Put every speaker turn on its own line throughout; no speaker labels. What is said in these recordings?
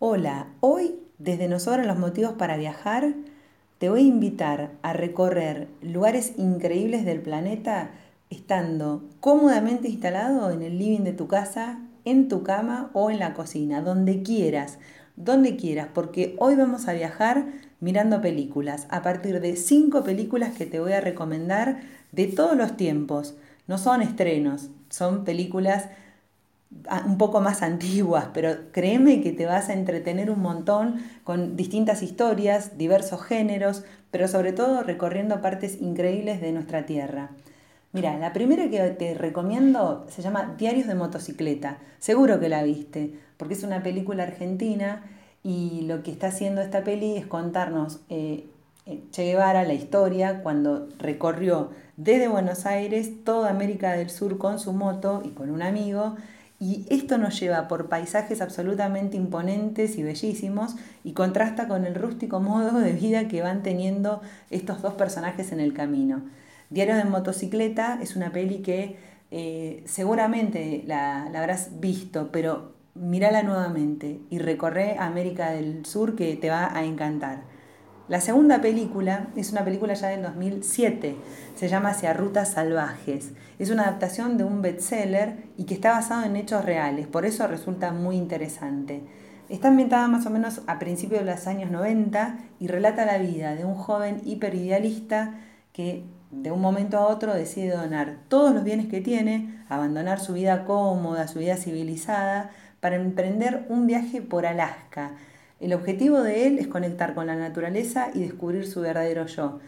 Hola, hoy desde nosotros los motivos para viajar te voy a invitar a recorrer lugares increíbles del planeta estando cómodamente instalado en el living de tu casa, en tu cama o en la cocina, donde quieras, donde quieras, porque hoy vamos a viajar mirando películas, a partir de cinco películas que te voy a recomendar de todos los tiempos. No son estrenos, son películas un poco más antiguas, pero créeme que te vas a entretener un montón con distintas historias, diversos géneros, pero sobre todo recorriendo partes increíbles de nuestra tierra. Mira, la primera que te recomiendo se llama Diarios de motocicleta. Seguro que la viste, porque es una película argentina y lo que está haciendo esta peli es contarnos eh, eh, Che Guevara la historia cuando recorrió desde Buenos Aires toda América del Sur con su moto y con un amigo y esto nos lleva por paisajes absolutamente imponentes y bellísimos y contrasta con el rústico modo de vida que van teniendo estos dos personajes en el camino. Diario de motocicleta es una peli que eh, seguramente la, la, habrás visto, pero mírala nuevamente y recorre América del Sur que te va a encantar. La segunda película es una película ya del 2007, se llama Hacia Rutas Salvajes. Es una adaptación de un bestseller y que está basado en hechos reales, por eso resulta muy interesante. Está ambientada más o menos a principios de los años 90 y relata la vida de un joven hiperidealista que de un momento a otro decide donar todos los bienes que tiene, abandonar su vida cómoda, su vida civilizada, para emprender un viaje por Alaska, el objetivo de él es conectar con la naturaleza y descubrir su verdadero yo.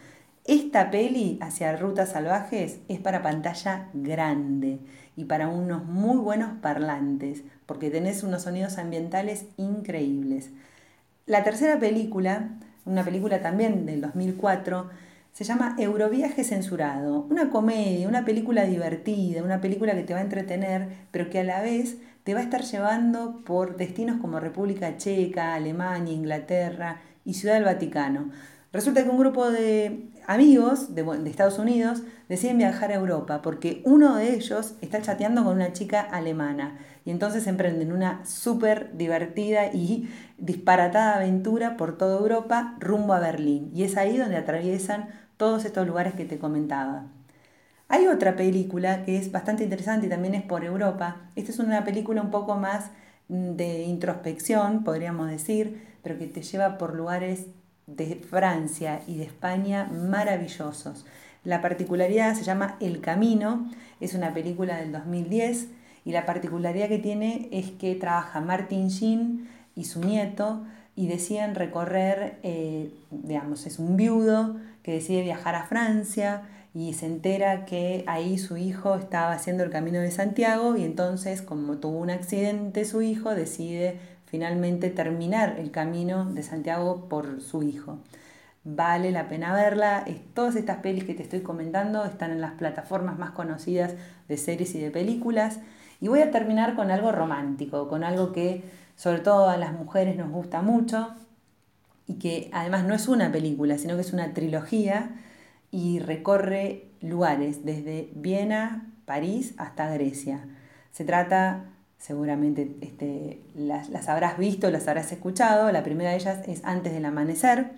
Esta peli hacia rutas salvajes es para pantalla grande y para unos muy buenos parlantes, porque tenés unos sonidos ambientales increíbles. La tercera película, una película también del 2004, se llama Euroviaje Censurado, una comedia, una película divertida, una película que te va a entretener, pero que a la vez te va a estar llevando por destinos como República Checa, Alemania, Inglaterra y Ciudad del Vaticano. Resulta que un grupo de amigos de, Estados Unidos deciden viajar a Europa porque uno de ellos está chateando con una chica alemana y entonces emprenden una súper divertida y disparatada aventura por toda Europa rumbo a Berlín y es ahí donde atraviesan todos estos lugares que te comentaba. Hay otra película que es bastante interesante y también es por Europa. Esta es una película un poco más mm, de introspección, podríamos decir, pero que te lleva por lugares de Francia y de España maravillosos. La particularidad se llama El Camino, es una película del 2010 y la particularidad que tiene es que trabaja Martin Sheen y su nieto y deciden recorrer, eh, digamos, es un viudo que decide viajar a Francia y se entera que ahí su hijo estaba haciendo el camino de Santiago y entonces como tuvo un accidente su hijo decide finalmente terminar el camino de Santiago por su hijo. Vale la pena verla. Todas estas pelis que te estoy comentando están en las plataformas más conocidas de series y de películas. Y voy a terminar con algo romántico, con algo que sobre todo a las mujeres nos gusta mucho y que además no es una película, sino que es una trilogía y recorre lugares desde Viena, París hasta Grecia. Se trata seguramente este, las, las, habrás visto, las habrás escuchado. La primera de ellas es Antes del Amanecer.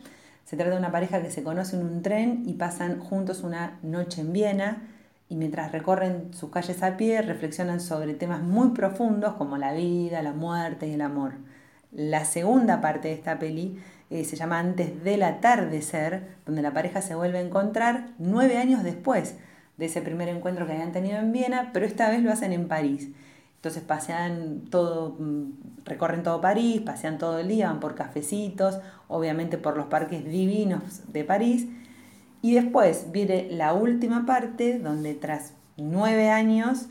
Se trata de una pareja que se conoce en un tren y pasan juntos una noche en Viena y mientras recorren sus calles a pie reflexionan sobre temas muy profundos como la vida, la muerte y el amor. La segunda parte de esta peli eh, se llama Antes del atardecer, donde la pareja se vuelve a encontrar nueve años después de ese primer encuentro que habían tenido en Viena, pero esta vez lo hacen en París. Entonces pasean todo, mm, recorren todo París, pasean todo el día, van por cafecitos, obviamente por los parques divinos de París. Y después viene la última parte donde tras nueve años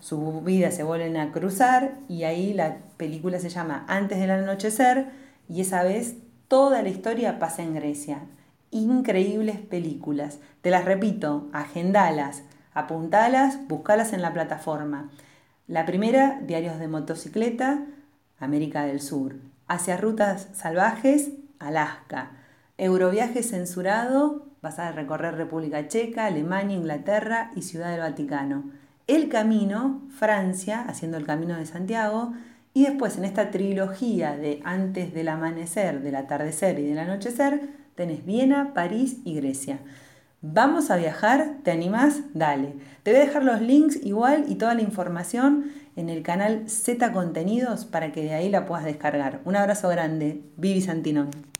sus vidas se vuelven a cruzar y ahí la película se llama Antes del anochecer y esa vez toda la historia pasa en Grecia. Increíbles películas. Te las repito, agendalas, apuntalas, buscalas en la plataforma. La primera, Diarios de motocicleta, América del Sur. Hacia rutas salvajes, Alaska. Euroviaje censurado, vas a recorrer República Checa, Alemania, Inglaterra y Ciudad del Vaticano. El Camino, Francia, haciendo el Camino de Santiago. Y después en esta trilogía de antes del amanecer, del atardecer y del anochecer, tenés Viena, París y Grecia. ¿Vamos a viajar? ¿Te animás? Dale. Te voy a dejar los links igual y toda la información en el canal Z Contenidos para que de ahí la puedas descargar. Un abrazo grande. Vivi Santinón.